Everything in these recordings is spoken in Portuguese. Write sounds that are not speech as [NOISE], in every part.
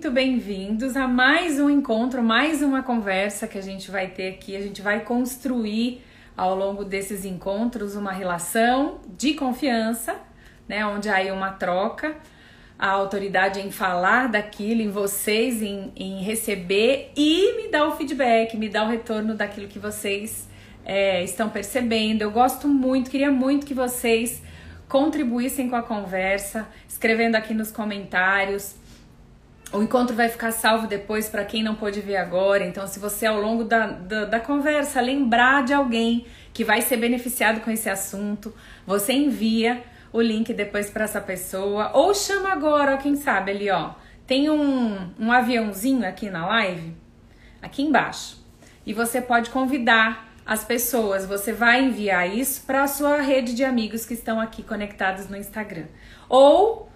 muito bem-vindos a mais um encontro, mais uma conversa que a gente vai ter aqui. A gente vai construir ao longo desses encontros uma relação de confiança, né? Onde há aí uma troca, a autoridade em falar daquilo, em vocês, em, em receber e me dar o feedback, me dar o retorno daquilo que vocês é, estão percebendo. Eu gosto muito, queria muito que vocês contribuíssem com a conversa, escrevendo aqui nos comentários. O encontro vai ficar salvo depois para quem não pôde ver agora. Então, se você ao longo da, da, da, conversa lembrar de alguém que vai ser beneficiado com esse assunto, você envia o link depois para essa pessoa ou chama agora, quem sabe ali, ó. Tem um, um aviãozinho aqui na live, aqui embaixo, e você pode convidar as pessoas. Você vai enviar isso para a sua rede de amigos que estão aqui conectados no Instagram. Ou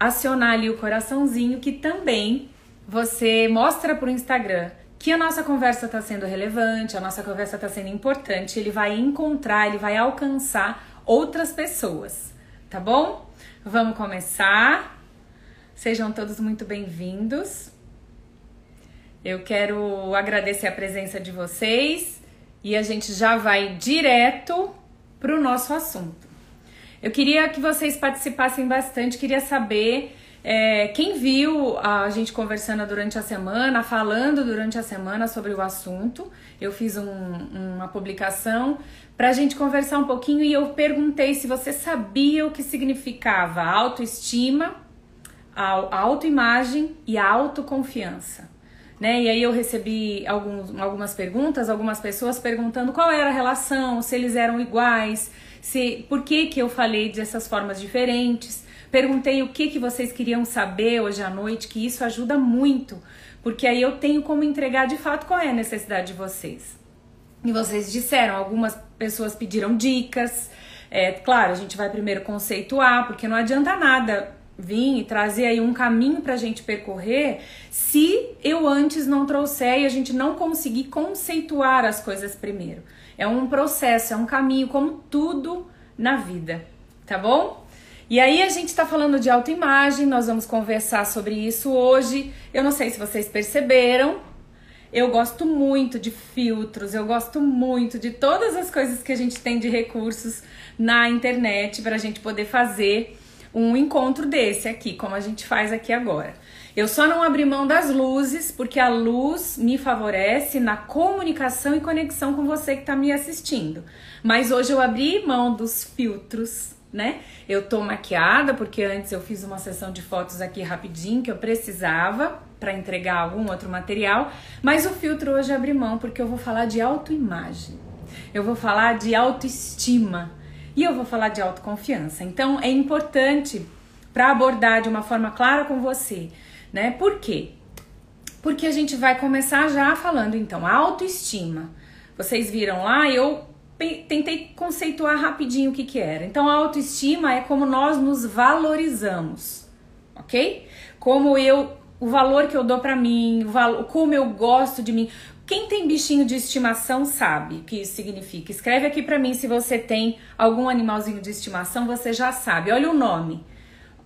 acionar ali o coraçãozinho que também você mostra para o Instagram que a nossa conversa está sendo relevante, a nossa conversa está sendo importante, ele vai encontrar, ele vai alcançar outras pessoas, tá bom? Vamos começar. Sejam todos muito bem-vindos. Eu quero agradecer a presença de vocês e a gente já vai direto para o nosso assunto. Eu queria que vocês participassem bastante, queria saber é, quem viu a gente conversando durante a semana, falando durante a semana sobre o assunto. Eu fiz um, uma publicação para a gente conversar um pouquinho e eu perguntei se você sabia o que significava autoestima, a autoimagem e a autoconfiança né? E aí eu recebi alguns, algumas perguntas, algumas pessoas perguntando qual era a relação, se eles eram iguais, se por que que eu falei dessas formas diferentes. Perguntei o que que vocês queriam saber hoje à noite, que isso ajuda muito, porque aí eu tenho como entregar de fato qual é a necessidade de vocês. E vocês disseram, algumas pessoas pediram dicas. É, claro, a gente vai primeiro conceituar, porque não adianta nada vir e trazer aí um caminho para a gente percorrer se eu antes não trouxer e a gente não conseguir conceituar as coisas primeiro. É um processo, é um caminho, como tudo na vida, tá bom? E aí a gente está falando de autoimagem, nós vamos conversar sobre isso hoje. Eu não sei se vocês perceberam, eu gosto muito de filtros, eu gosto muito de todas as coisas que a gente tem de recursos na internet para a gente poder fazer um encontro desse aqui, como a gente faz aqui agora. Eu só não abri mão das luzes, porque a luz me favorece na comunicação e conexão com você que está me assistindo. Mas hoje eu abri mão dos filtros, né? Eu tô maquiada, porque antes eu fiz uma sessão de fotos aqui rapidinho que eu precisava para entregar algum outro material, mas o filtro hoje abri mão porque eu vou falar de autoimagem. Eu vou falar de autoestima e eu vou falar de autoconfiança. Então é importante para abordar de uma forma clara com você, né? Por quê? Porque a gente vai começar já falando então autoestima. Vocês viram lá, eu tentei conceituar rapidinho o que que era. Então a autoestima é como nós nos valorizamos, ok? Como eu o valor que eu dou para mim, o valor, como eu gosto de mim, quem tem bichinho de estimação sabe o que isso significa. Escreve aqui para mim se você tem algum animalzinho de estimação, você já sabe. Olha o nome.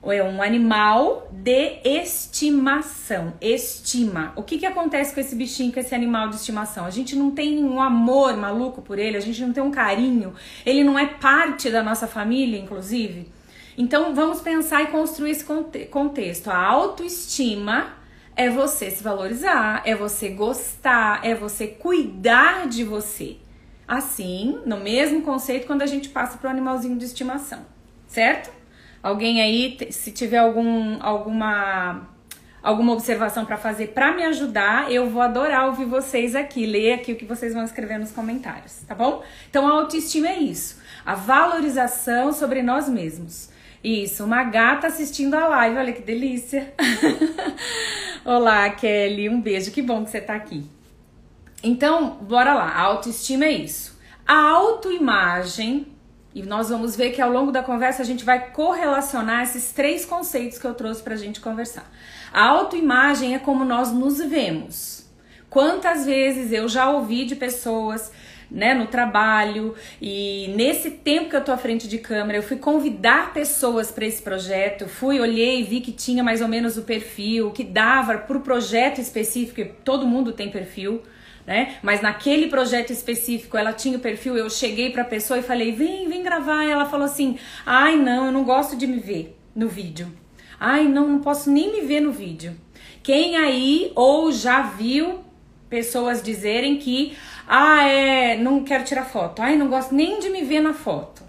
É um animal de estimação. Estima. O que, que acontece com esse bichinho, com esse animal de estimação? A gente não tem um amor maluco por ele, a gente não tem um carinho. Ele não é parte da nossa família, inclusive. Então vamos pensar e construir esse contexto. A autoestima é você se valorizar, é você gostar, é você cuidar de você. Assim, no mesmo conceito quando a gente passa para o animalzinho de estimação, certo? Alguém aí, se tiver algum, alguma, alguma observação para fazer para me ajudar, eu vou adorar ouvir vocês aqui, ler aqui o que vocês vão escrever nos comentários, tá bom? Então a autoestima é isso, a valorização sobre nós mesmos. Isso, uma gata assistindo a live, olha que delícia. [LAUGHS] Olá, Kelly, um beijo, que bom que você tá aqui. Então, bora lá, a autoestima é isso. A autoimagem, e nós vamos ver que ao longo da conversa a gente vai correlacionar esses três conceitos que eu trouxe pra gente conversar. A autoimagem é como nós nos vemos. Quantas vezes eu já ouvi de pessoas né, no trabalho e nesse tempo que eu tô à frente de câmera, eu fui convidar pessoas para esse projeto, fui, olhei, vi que tinha mais ou menos o perfil, que dava pro projeto específico, todo mundo tem perfil, né? Mas naquele projeto específico ela tinha o perfil, eu cheguei para a pessoa e falei: "Vem, vem gravar". E ela falou assim: "Ai, não, eu não gosto de me ver no vídeo". Ai, não, não posso nem me ver no vídeo. Quem aí ou já viu pessoas dizerem que ah, é, não quero tirar foto. Ai, não gosto nem de me ver na foto.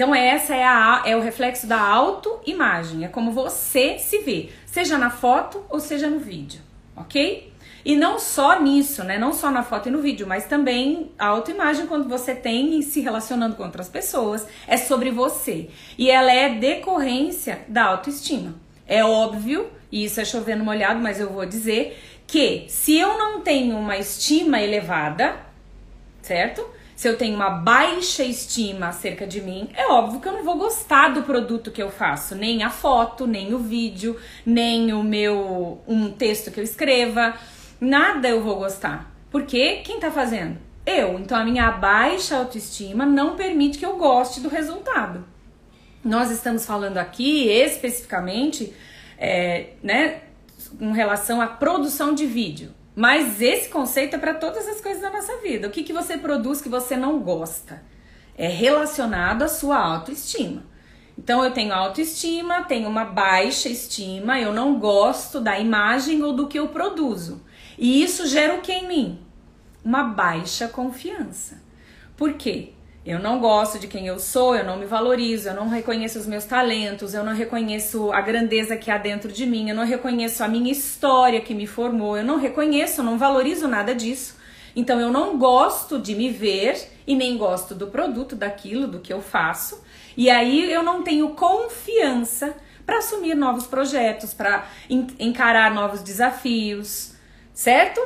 Então essa é a é o reflexo da autoimagem, é como você se vê, seja na foto ou seja no vídeo, OK? E não só nisso, né? Não só na foto e no vídeo, mas também a autoimagem quando você tem se relacionando com outras pessoas, é sobre você. E ela é decorrência da autoestima. É óbvio, e isso é chovendo molhado, mas eu vou dizer que se eu não tenho uma estima elevada, certo? Se eu tenho uma baixa estima acerca de mim, é óbvio que eu não vou gostar do produto que eu faço, nem a foto, nem o vídeo, nem o meu um texto que eu escreva nada eu vou gostar. Porque quem tá fazendo? Eu. Então a minha baixa autoestima não permite que eu goste do resultado. Nós estamos falando aqui especificamente, é, né, com relação à produção de vídeo. Mas esse conceito é para todas as coisas da nossa vida. O que, que você produz que você não gosta? É relacionado à sua autoestima. Então eu tenho autoestima, tenho uma baixa estima, eu não gosto da imagem ou do que eu produzo. E isso gera o que em mim? Uma baixa confiança. Por quê? Eu não gosto de quem eu sou, eu não me valorizo, eu não reconheço os meus talentos, eu não reconheço a grandeza que há dentro de mim, eu não reconheço a minha história que me formou, eu não reconheço, eu não valorizo nada disso. Então eu não gosto de me ver e nem gosto do produto, daquilo, do que eu faço. E aí eu não tenho confiança para assumir novos projetos, para encarar novos desafios certo?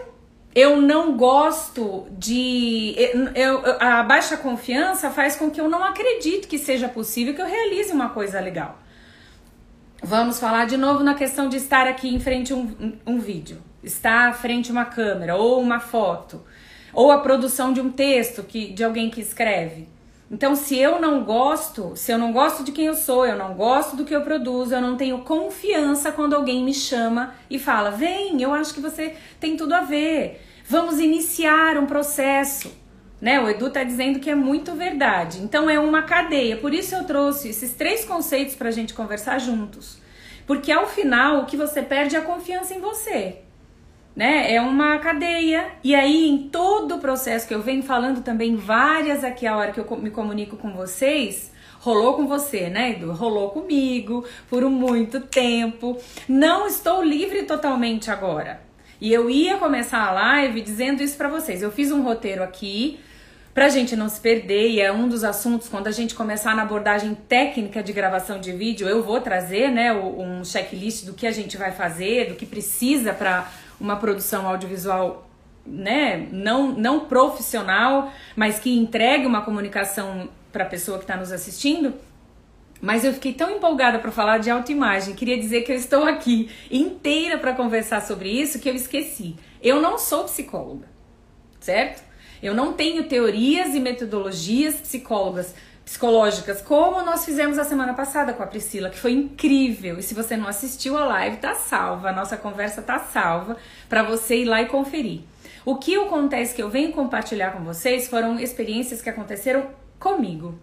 Eu não gosto de. Eu, eu, a baixa confiança faz com que eu não acredite que seja possível que eu realize uma coisa legal. Vamos falar de novo na questão de estar aqui em frente a um, um vídeo, estar à frente a uma câmera ou uma foto, ou a produção de um texto que, de alguém que escreve. Então, se eu não gosto, se eu não gosto de quem eu sou, eu não gosto do que eu produzo, eu não tenho confiança quando alguém me chama e fala: "Vem, eu acho que você tem tudo a ver. Vamos iniciar um processo". Né? O Edu tá dizendo que é muito verdade. Então é uma cadeia. Por isso eu trouxe esses três conceitos para a gente conversar juntos. Porque ao final o que você perde é a confiança em você né? É uma cadeia. E aí, em todo o processo que eu venho falando também, várias aqui a hora que eu me comunico com vocês, rolou com você, né, Edu? Rolou comigo por muito tempo. Não estou livre totalmente agora. E eu ia começar a live dizendo isso para vocês. Eu fiz um roteiro aqui pra gente não se perder, e é um dos assuntos quando a gente começar na abordagem técnica de gravação de vídeo, eu vou trazer, né, um checklist do que a gente vai fazer, do que precisa para uma produção audiovisual né, não, não profissional, mas que entregue uma comunicação para a pessoa que está nos assistindo. Mas eu fiquei tão empolgada para falar de autoimagem, queria dizer que eu estou aqui inteira para conversar sobre isso que eu esqueci. Eu não sou psicóloga, certo? Eu não tenho teorias e metodologias psicólogas psicológicas, como nós fizemos a semana passada com a Priscila, que foi incrível. E se você não assistiu a live, tá salva, a nossa conversa tá salva para você ir lá e conferir. O que acontece que eu venho compartilhar com vocês foram experiências que aconteceram comigo.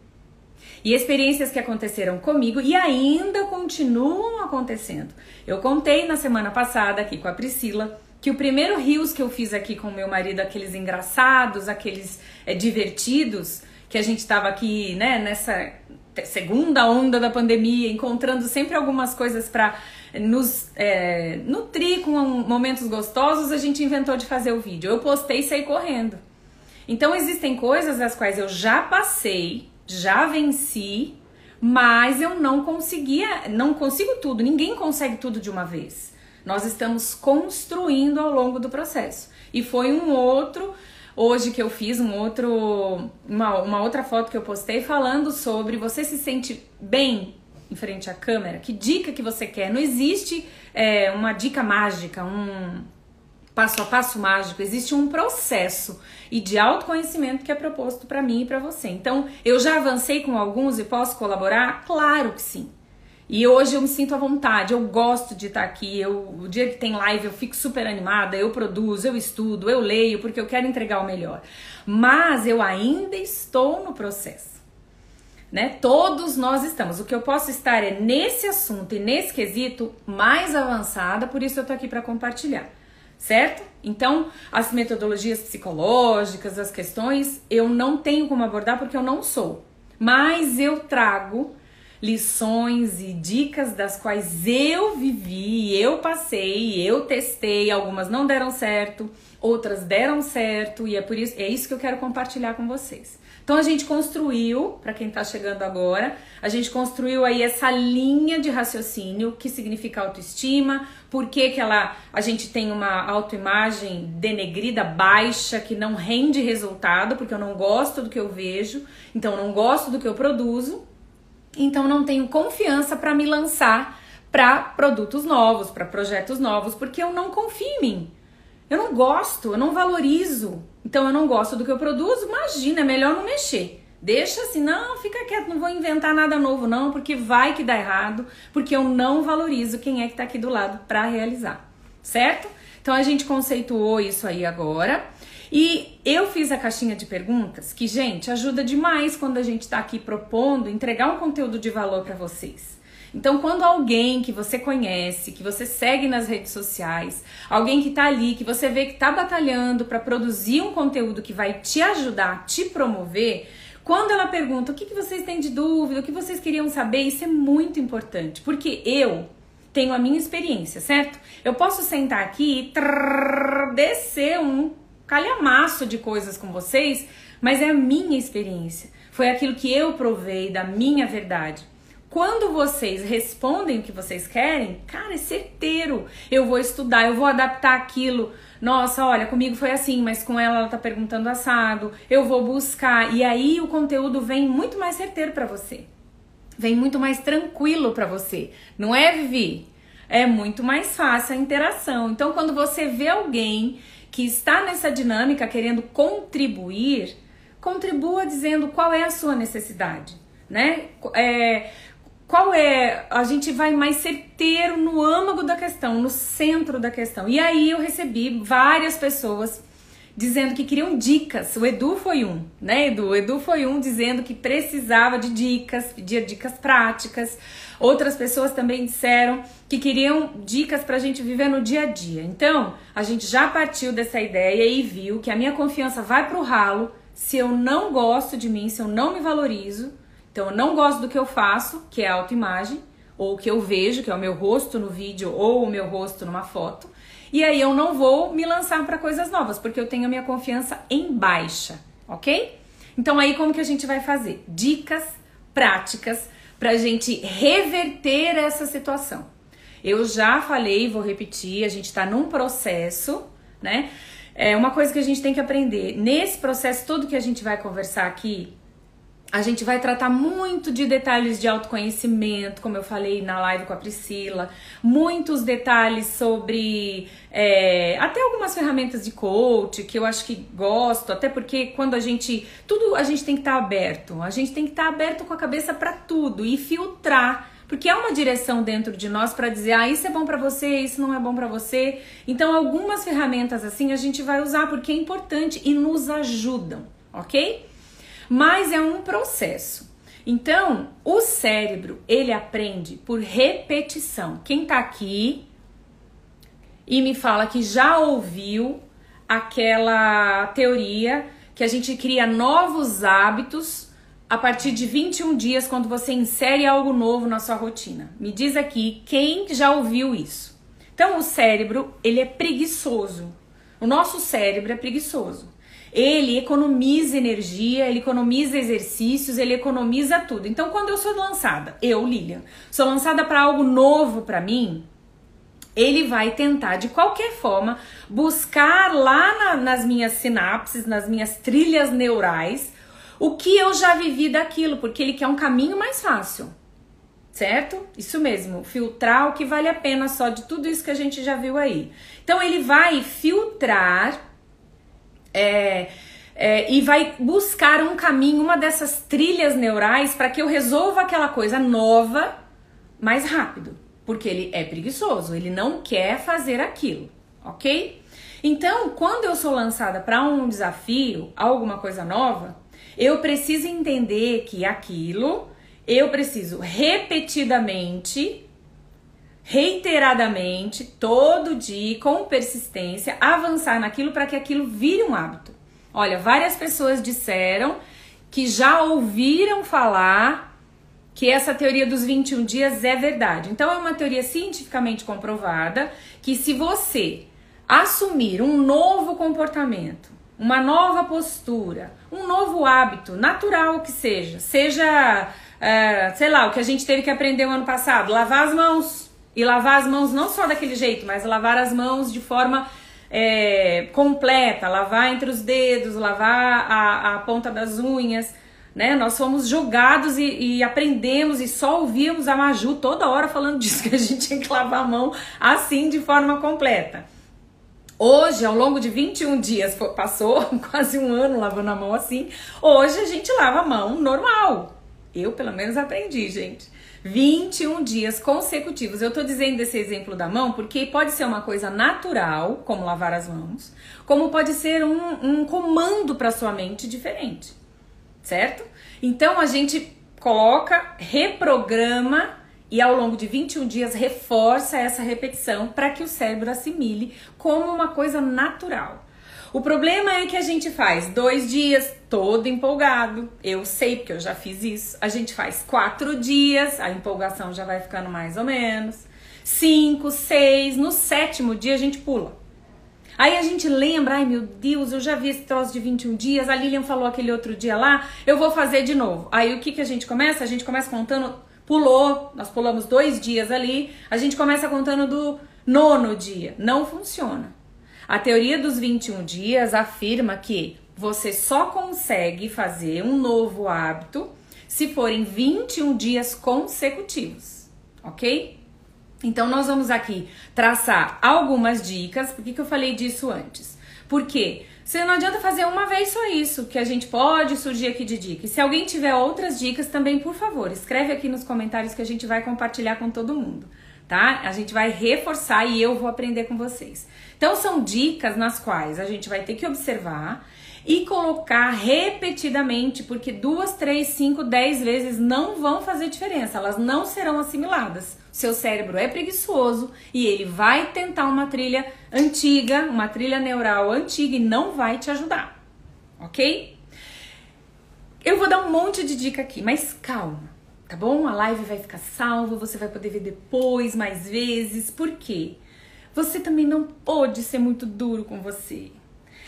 E experiências que aconteceram comigo e ainda continuam acontecendo. Eu contei na semana passada aqui com a Priscila que o primeiro rios que eu fiz aqui com meu marido, aqueles engraçados, aqueles é, divertidos, que a gente estava aqui, né, nessa segunda onda da pandemia, encontrando sempre algumas coisas para nos é, nutrir com momentos gostosos, a gente inventou de fazer o vídeo. Eu postei e saí correndo. Então existem coisas as quais eu já passei, já venci, mas eu não conseguia, não consigo tudo, ninguém consegue tudo de uma vez. Nós estamos construindo ao longo do processo. E foi um outro hoje que eu fiz um outro, uma, uma outra foto que eu postei falando sobre você se sente bem em frente à câmera, que dica que você quer. Não existe é, uma dica mágica, um, passo a passo mágico, existe um processo e de autoconhecimento que é proposto para mim e para você. Então, eu já avancei com alguns e posso colaborar? Claro que sim. E hoje eu me sinto à vontade, eu gosto de estar aqui. Eu, o dia que tem live eu fico super animada, eu produzo, eu estudo, eu leio, porque eu quero entregar o melhor. Mas eu ainda estou no processo. Né? Todos nós estamos. O que eu posso estar é nesse assunto e nesse quesito mais avançada, por isso eu tô aqui para compartilhar. Certo? Então, as metodologias psicológicas, as questões, eu não tenho como abordar porque eu não sou. Mas eu trago lições e dicas das quais eu vivi, eu passei, eu testei, algumas não deram certo, outras deram certo e é por isso é isso que eu quero compartilhar com vocês. Então a gente construiu, para quem está chegando agora, a gente construiu aí essa linha de raciocínio que significa autoestima, por que, que ela, a gente tem uma autoimagem denegrida, baixa, que não rende resultado, porque eu não gosto do que eu vejo, então eu não gosto do que eu produzo, então não tenho confiança para me lançar para produtos novos, para projetos novos, porque eu não confio em mim. Eu não gosto, eu não valorizo. Então eu não gosto do que eu produzo, imagina, é melhor não mexer. Deixa assim, não, fica quieto, não vou inventar nada novo não, porque vai que dá errado, porque eu não valorizo quem é que tá aqui do lado para realizar, certo? Então a gente conceituou isso aí agora. E eu fiz a caixinha de perguntas, que, gente, ajuda demais quando a gente está aqui propondo entregar um conteúdo de valor para vocês. Então, quando alguém que você conhece, que você segue nas redes sociais, alguém que está ali, que você vê que está batalhando para produzir um conteúdo que vai te ajudar, te promover, quando ela pergunta o que, que vocês têm de dúvida, o que vocês queriam saber, isso é muito importante, porque eu tenho a minha experiência, certo? Eu posso sentar aqui e trrr, descer um calhamaço de coisas com vocês, mas é a minha experiência. Foi aquilo que eu provei da minha verdade. Quando vocês respondem o que vocês querem, cara, é certeiro. Eu vou estudar, eu vou adaptar aquilo. Nossa, olha, comigo foi assim, mas com ela ela tá perguntando assado. Eu vou buscar e aí o conteúdo vem muito mais certeiro para você. Vem muito mais tranquilo para você. Não é, Vivi? É muito mais fácil a interação. Então, quando você vê alguém que está nessa dinâmica querendo contribuir, contribua dizendo qual é a sua necessidade, né? É, qual é? A gente vai mais certeiro no âmago da questão, no centro da questão. E aí eu recebi várias pessoas dizendo que queriam dicas. O Edu foi um, né, Edu? O Edu foi um dizendo que precisava de dicas, pedia dicas práticas. Outras pessoas também disseram que queriam dicas para a gente viver no dia a dia. Então, a gente já partiu dessa ideia e viu que a minha confiança vai pro ralo se eu não gosto de mim, se eu não me valorizo. Então, eu não gosto do que eu faço, que é a autoimagem, ou o que eu vejo, que é o meu rosto no vídeo ou o meu rosto numa foto. E aí eu não vou me lançar para coisas novas, porque eu tenho a minha confiança em baixa, ok? Então aí como que a gente vai fazer? Dicas práticas para a gente reverter essa situação. Eu já falei, vou repetir, a gente está num processo, né? É uma coisa que a gente tem que aprender. Nesse processo todo que a gente vai conversar aqui, a gente vai tratar muito de detalhes de autoconhecimento, como eu falei na live com a Priscila, muitos detalhes sobre é, até algumas ferramentas de coach que eu acho que gosto, até porque quando a gente. Tudo a gente tem que estar tá aberto, a gente tem que estar tá aberto com a cabeça para tudo e filtrar. Porque há uma direção dentro de nós para dizer, ah, isso é bom para você, isso não é bom para você. Então, algumas ferramentas assim a gente vai usar porque é importante e nos ajudam, ok? Mas é um processo. Então, o cérebro, ele aprende por repetição. Quem tá aqui e me fala que já ouviu aquela teoria que a gente cria novos hábitos a partir de 21 dias quando você insere algo novo na sua rotina. Me diz aqui quem já ouviu isso. Então, o cérebro, ele é preguiçoso. O nosso cérebro é preguiçoso. Ele economiza energia, ele economiza exercícios, ele economiza tudo. Então, quando eu sou lançada, eu, Lilian, sou lançada para algo novo para mim, ele vai tentar de qualquer forma buscar lá na, nas minhas sinapses, nas minhas trilhas neurais, o que eu já vivi daquilo, porque ele quer um caminho mais fácil. certo? Isso mesmo, filtrar o que vale a pena só de tudo isso que a gente já viu aí. Então ele vai filtrar é, é, e vai buscar um caminho, uma dessas trilhas neurais para que eu resolva aquela coisa nova mais rápido, porque ele é preguiçoso, ele não quer fazer aquilo, ok? Então, quando eu sou lançada para um desafio, alguma coisa nova, eu preciso entender que aquilo eu preciso repetidamente, reiteradamente, todo dia, com persistência, avançar naquilo para que aquilo vire um hábito. Olha, várias pessoas disseram que já ouviram falar que essa teoria dos 21 dias é verdade. Então, é uma teoria cientificamente comprovada que se você assumir um novo comportamento, uma nova postura, um novo hábito, natural que seja, seja, é, sei lá, o que a gente teve que aprender o ano passado, lavar as mãos. E lavar as mãos não só daquele jeito, mas lavar as mãos de forma é, completa, lavar entre os dedos, lavar a, a ponta das unhas, né? Nós fomos jogados e, e, aprendemos e só ouvíamos a Maju toda hora falando [LAUGHS] disso, que a gente tinha que lavar a mão assim de forma completa. Hoje, ao longo de 21 dias, passou [LAUGHS] quase um ano lavando a mão assim. Hoje a gente lava a mão normal. Eu, pelo menos, aprendi, gente. 21 dias consecutivos. Eu tô dizendo esse exemplo da mão porque pode ser uma coisa natural, como lavar as mãos, como pode ser um, um comando para sua mente diferente, certo? Então a gente coloca, reprograma e ao longo de 21 dias reforça essa repetição para que o cérebro assimile como uma coisa natural. O problema é que a gente faz dois dias todo empolgado. Eu sei porque eu já fiz isso. A gente faz quatro dias, a empolgação já vai ficando mais ou menos. Cinco, seis, no sétimo dia a gente pula. Aí a gente lembra, ai meu Deus, eu já vi esse troço de 21 dias, a Lilian falou aquele outro dia lá, eu vou fazer de novo. Aí o que, que a gente começa? A gente começa contando, pulou, nós pulamos dois dias ali, a gente começa contando do nono dia. Não funciona. A teoria dos 21 dias afirma que você só consegue fazer um novo hábito se forem 21 dias consecutivos, ok? Então, nós vamos aqui traçar algumas dicas. Por que, que eu falei disso antes? Porque você não adianta fazer uma vez só isso, que a gente pode surgir aqui de dica. E se alguém tiver outras dicas também, por favor, escreve aqui nos comentários que a gente vai compartilhar com todo mundo tá? A gente vai reforçar e eu vou aprender com vocês. Então são dicas nas quais a gente vai ter que observar e colocar repetidamente, porque duas, três, cinco, dez vezes não vão fazer diferença, elas não serão assimiladas. Seu cérebro é preguiçoso e ele vai tentar uma trilha antiga, uma trilha neural antiga e não vai te ajudar, ok? Eu vou dar um monte de dica aqui, mas calma tá bom? A live vai ficar salva, você vai poder ver depois, mais vezes. Por quê? Você também não pode ser muito duro com você.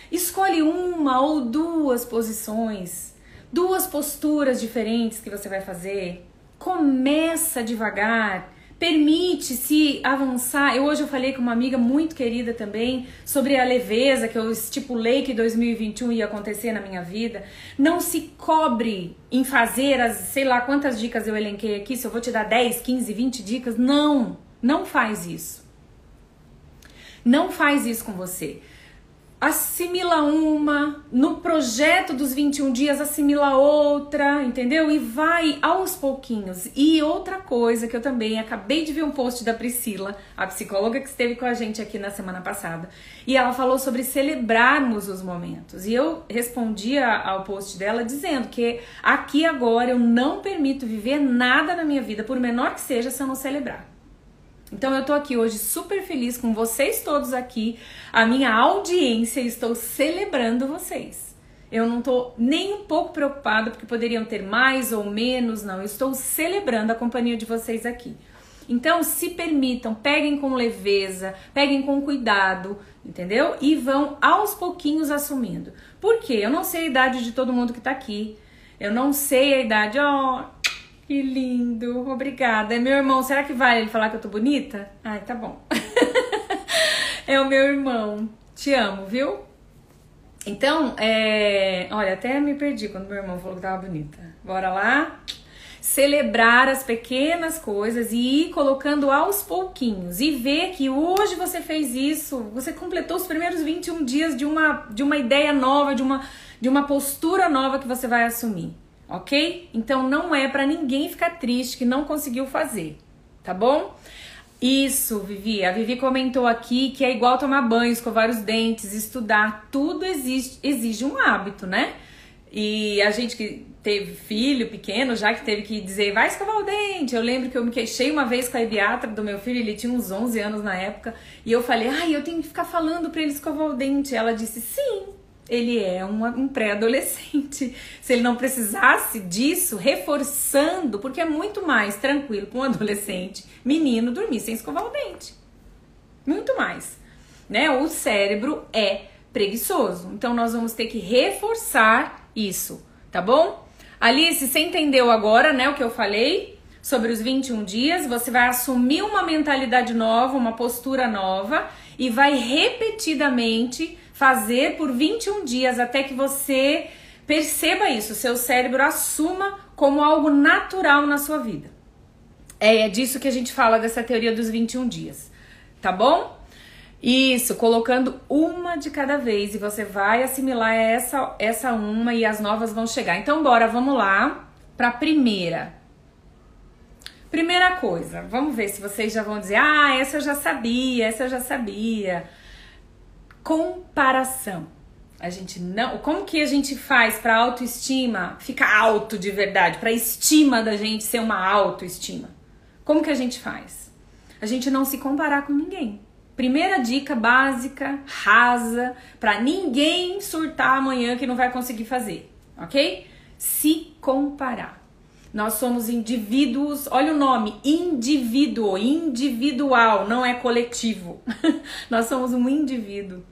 Escolhe uma ou duas posições, duas posturas diferentes que você vai fazer. Começa devagar, permite-se avançar. Eu, hoje eu falei com uma amiga muito querida também sobre a leveza que eu estipulei que 2021 ia acontecer na minha vida. Não se cobre em fazer as, sei lá quantas dicas eu elenquei aqui, se eu vou te dar 10, 15, 20 dicas. Não, não faz isso. Não faz isso com você assimila uma, no projeto dos 21 dias assimila outra, entendeu? E vai aos pouquinhos. E outra coisa que eu também acabei de ver um post da Priscila, a psicóloga que esteve com a gente aqui na semana passada, e ela falou sobre celebrarmos os momentos. E eu respondi ao post dela dizendo que aqui agora eu não permito viver nada na minha vida, por menor que seja, se eu não celebrar. Então eu tô aqui hoje super feliz com vocês todos aqui, a minha audiência, estou celebrando vocês. Eu não tô nem um pouco preocupada porque poderiam ter mais ou menos, não. Eu estou celebrando a companhia de vocês aqui. Então, se permitam, peguem com leveza, peguem com cuidado, entendeu? E vão aos pouquinhos assumindo. Por quê? Eu não sei a idade de todo mundo que tá aqui. Eu não sei a idade, ó, oh, que lindo, obrigada. É meu irmão, será que vale ele falar que eu tô bonita? Ai, tá bom. [LAUGHS] é o meu irmão. Te amo, viu? Então, é... olha, até me perdi quando meu irmão falou que tava bonita. Bora lá? celebrar as pequenas coisas e ir colocando aos pouquinhos e ver que hoje você fez isso, você completou os primeiros 21 dias de uma, de uma ideia nova, de uma, de uma postura nova que você vai assumir, ok? Então não é para ninguém ficar triste que não conseguiu fazer, tá bom? Isso, Vivi. A Vivi comentou aqui que é igual tomar banho, escovar os dentes, estudar. Tudo existe, exige um hábito, né? E a gente que teve filho pequeno, já que teve que dizer, vai escovar o dente. Eu lembro que eu me queixei uma vez com a pediatra do meu filho, ele tinha uns 11 anos na época, e eu falei, ai, eu tenho que ficar falando para ele escovar o dente. Ela disse, sim, ele é um, pré-adolescente. Se ele não precisasse disso, reforçando, porque é muito mais tranquilo para um adolescente, menino, dormir sem escovar o dente. Muito mais. Né? O cérebro é preguiçoso. Então nós vamos ter que reforçar isso, tá bom? Alice, você entendeu agora, né, o que eu falei sobre os 21 dias? Você vai assumir uma mentalidade nova, uma postura nova e vai repetidamente fazer por 21 dias até que você perceba isso, seu cérebro assuma como algo natural na sua vida. É, é disso que a gente fala dessa teoria dos 21 dias, tá bom? Isso, colocando uma de cada vez e você vai assimilar essa essa uma e as novas vão chegar. Então bora, vamos lá para a primeira. Primeira coisa, vamos ver se vocês já vão dizer: "Ah, essa eu já sabia, essa eu já sabia" comparação. A gente não, como que a gente faz para autoestima ficar alto de verdade, para estima da gente ser uma autoestima? Como que a gente faz? A gente não se comparar com ninguém. Primeira dica básica, rasa, para ninguém surtar amanhã que não vai conseguir fazer, ok? Se comparar. Nós somos indivíduos, olha o nome, indivíduo, individual, não é coletivo. [LAUGHS] Nós somos um indivíduo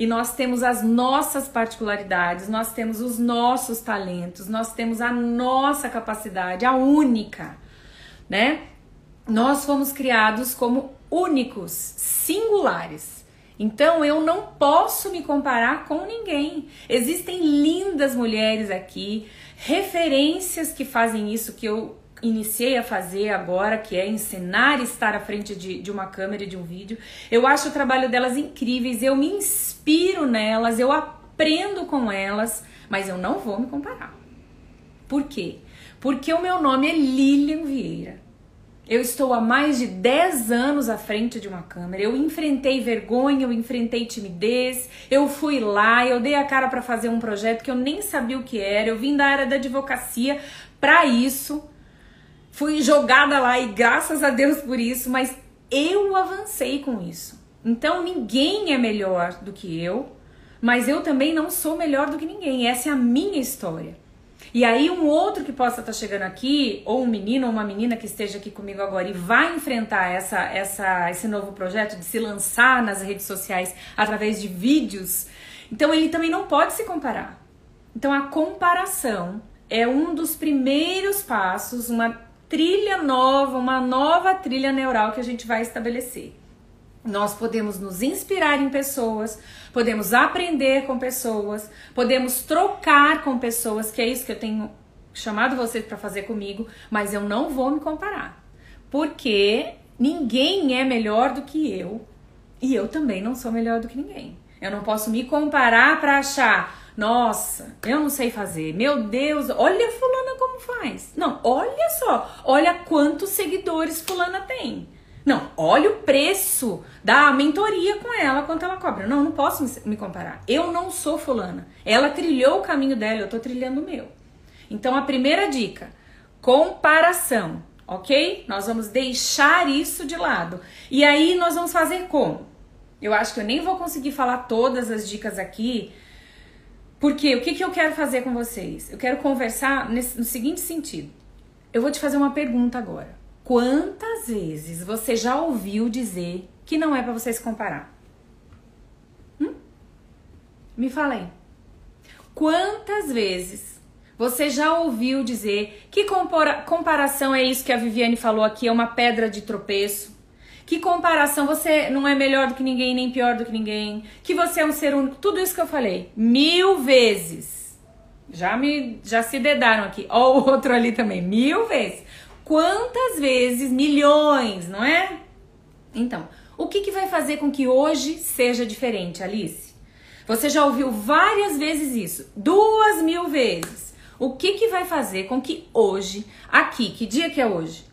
e nós temos as nossas particularidades, nós temos os nossos talentos, nós temos a nossa capacidade, a única, né? Nós fomos criados como únicos, singulares. Então eu não posso me comparar com ninguém. Existem lindas mulheres aqui, referências que fazem isso que eu iniciei a fazer agora, que é ensinar estar à frente de, de uma câmera e de um vídeo. Eu acho o trabalho delas incríveis, eu me inspiro nelas, eu aprendo com elas, mas eu não vou me comparar. Por quê? Porque o meu nome é Lilian Vieira. Eu estou há mais de 10 anos à frente de uma câmera. Eu enfrentei vergonha, eu enfrentei timidez, eu fui lá, eu dei a cara para fazer um projeto que eu nem sabia o que era. Eu vim da área da advocacia para isso fui jogada lá e graças a Deus por isso, mas eu avancei com isso. Então ninguém é melhor do que eu, mas eu também não sou melhor do que ninguém. Essa é a minha história. E aí um outro que possa estar tá chegando aqui, ou um menino ou uma menina que esteja aqui comigo agora e vai enfrentar essa, essa, esse novo projeto de se lançar nas redes sociais através de vídeos, então ele também não pode se comparar. Então a comparação é um dos primeiros passos, uma trilha nova, uma nova trilha neural que a gente vai estabelecer. Nós podemos nos inspirar em pessoas, podemos aprender com pessoas, podemos trocar com pessoas, que é isso que eu tenho chamado você para fazer comigo, mas eu não vou me comparar. Porque ninguém é melhor do que eu e eu também não sou melhor do que ninguém. Eu não posso me comparar para achar, nossa, eu não sei fazer. Meu Deus, olha fulana como faz. Não, olha só, olha quantos seguidores fulana tem. Não, olha o preço da mentoria com ela, quanto ela cobra. Não, não posso me comparar. Eu não sou fulana. Ela trilhou o caminho dela, eu tô trilhando o meu. Então a primeira dica, comparação, ok? Nós vamos deixar isso de lado. E aí nós vamos fazer como? Eu acho que eu nem vou conseguir falar todas as dicas aqui, porque o que, que eu quero fazer com vocês? Eu quero conversar nesse, no seguinte sentido. Eu vou te fazer uma pergunta agora. Quantas vezes você já ouviu dizer que não é para você se comparar? Hum? Me fala aí. Quantas vezes você já ouviu dizer que compara comparação é isso que a Viviane falou aqui, é uma pedra de tropeço? Que comparação, você não é melhor do que ninguém, nem pior do que ninguém. Que você é um ser único. Tudo isso que eu falei. Mil vezes. Já me já se dedaram aqui. Ó, o outro ali também, mil vezes. Quantas vezes? Milhões, não é? Então, o que, que vai fazer com que hoje seja diferente, Alice? Você já ouviu várias vezes isso, duas mil vezes. O que, que vai fazer com que hoje, aqui, que dia que é hoje?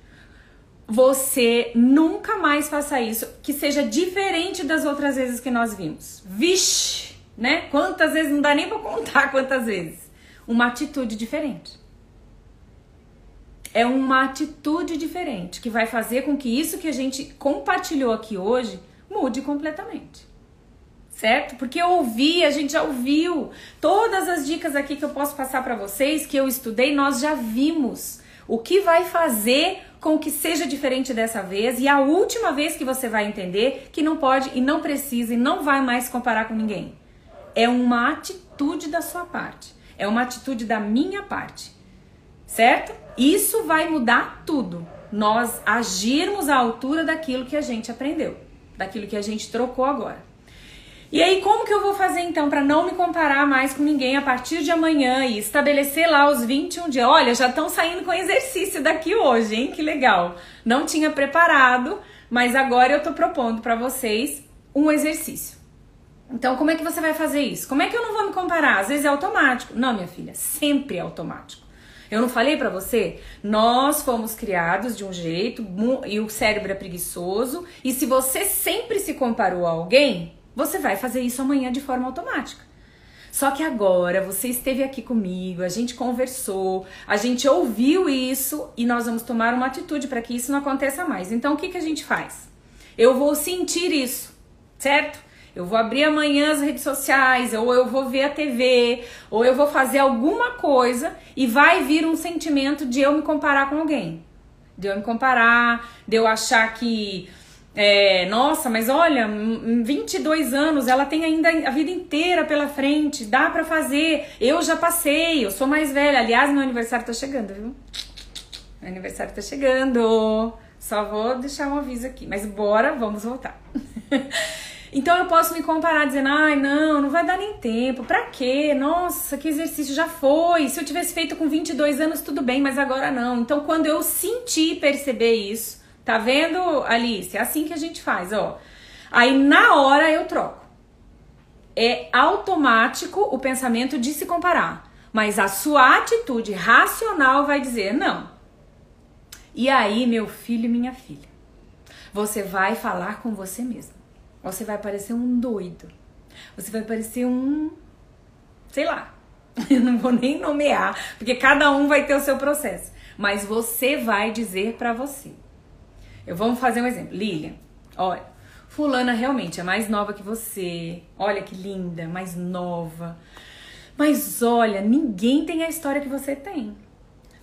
Você nunca mais faça isso, que seja diferente das outras vezes que nós vimos. Vixe, né? Quantas vezes não dá nem para contar [LAUGHS] quantas vezes. Uma atitude diferente. É uma atitude diferente que vai fazer com que isso que a gente compartilhou aqui hoje mude completamente. Certo? Porque ouvi, a gente já ouviu. Todas as dicas aqui que eu posso passar para vocês, que eu estudei, nós já vimos. O que vai fazer com que seja diferente dessa vez e a última vez que você vai entender que não pode e não precisa e não vai mais comparar com ninguém. É uma atitude da sua parte. É uma atitude da minha parte. Certo? Isso vai mudar tudo. Nós agirmos à altura daquilo que a gente aprendeu, daquilo que a gente trocou agora. E aí, como que eu vou fazer então para não me comparar mais com ninguém a partir de amanhã e estabelecer lá os 21 dias? Olha, já estão saindo com exercício daqui hoje, hein? Que legal. Não tinha preparado, mas agora eu tô propondo para vocês um exercício. Então, como é que você vai fazer isso? Como é que eu não vou me comparar? Às vezes é automático. Não, minha filha, sempre é automático. Eu não falei para você? Nós fomos criados de um jeito e o cérebro é preguiçoso. E se você sempre se comparou a alguém, você vai fazer isso amanhã de forma automática. Só que agora você esteve aqui comigo, a gente conversou, a gente ouviu isso e nós vamos tomar uma atitude para que isso não aconteça mais. Então o que, que a gente faz? Eu vou sentir isso, certo? Eu vou abrir amanhã as redes sociais, ou eu vou ver a TV, ou eu vou fazer alguma coisa e vai vir um sentimento de eu me comparar com alguém. De eu me comparar, de eu achar que. É, nossa, mas olha, 22 anos, ela tem ainda a vida inteira pela frente, dá para fazer. Eu já passei, eu sou mais velha. Aliás, meu aniversário tá chegando, viu? Meu aniversário tá chegando. Só vou deixar um aviso aqui, mas bora, vamos voltar. [LAUGHS] Então eu posso me comparar dizendo, ai, não, não vai dar nem tempo. Pra quê? Nossa, que exercício já foi. Se eu tivesse feito com 22 anos, tudo bem, mas agora não. Então quando eu senti perceber isso, tá vendo, Alice? É assim que a gente faz, ó. Aí na hora eu troco. É automático o pensamento de se comparar, mas a sua atitude racional vai dizer não. E aí, meu filho e minha filha, você vai falar com você mesmo. Você vai parecer um doido. Você vai parecer um. Sei lá. [LAUGHS] Eu não vou nem nomear, porque cada um vai ter o seu processo. Mas você vai dizer para você. Eu vamos fazer um exemplo. Lilian, olha, fulana realmente é mais nova que você. Olha que linda, mais nova. Mas olha, ninguém tem a história que você tem.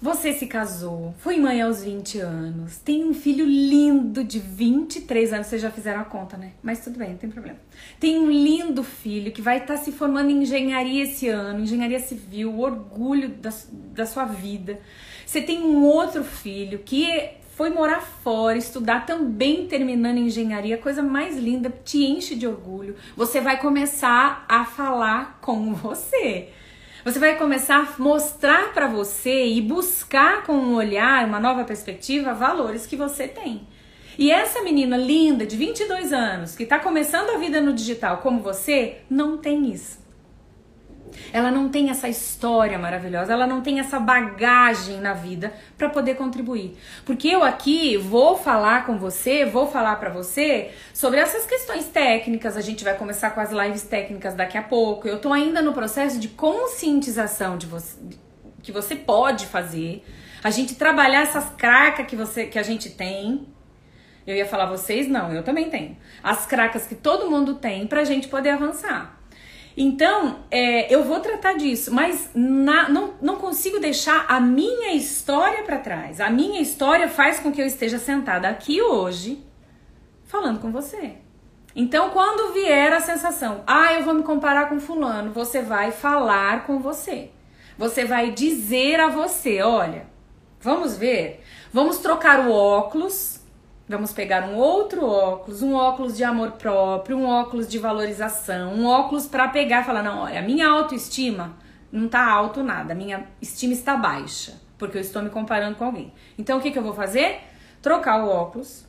Você se casou, foi mãe aos 20 anos, tem um filho lindo de 23 anos. Vocês já fizeram a conta, né? Mas tudo bem, não tem problema. Tem um lindo filho que vai estar tá se formando em engenharia esse ano, engenharia civil, orgulho da, da sua vida. Você tem um outro filho que foi morar fora, estudar também terminando engenharia, coisa mais linda, te enche de orgulho. Você vai começar a falar com você. Você vai começar a mostrar para você e buscar com um olhar, uma nova perspectiva, valores que você tem. E essa menina linda de 22 anos, que está começando a vida no digital como você, não tem isso. Ela não tem essa história maravilhosa, ela não tem essa bagagem na vida para poder contribuir. Porque eu aqui vou falar com você, vou falar para você sobre essas questões técnicas. A gente vai começar com as lives técnicas daqui a pouco. Eu tô ainda no processo de conscientização de você que você pode fazer. A gente trabalhar essas cracas que você que a gente tem, eu ia falar vocês, não, eu também tenho. As cracas que todo mundo tem pra gente poder avançar. Então, é, eu vou tratar disso, mas na, não, não consigo deixar a minha história para trás. A minha história faz com que eu esteja sentada aqui hoje falando com você. Então, quando vier a sensação, ah, eu vou me comparar com fulano, você vai falar com você. Você vai dizer a você, olha, vamos ver, vamos trocar o óculos Vamos pegar um outro óculos, um óculos de amor próprio, um óculos de valorização, um óculos para pegar e falar: não, olha, a minha autoestima não tá alto nada, minha estima está baixa, porque eu estou me comparando com alguém. Então o que, que eu vou fazer? Trocar o óculos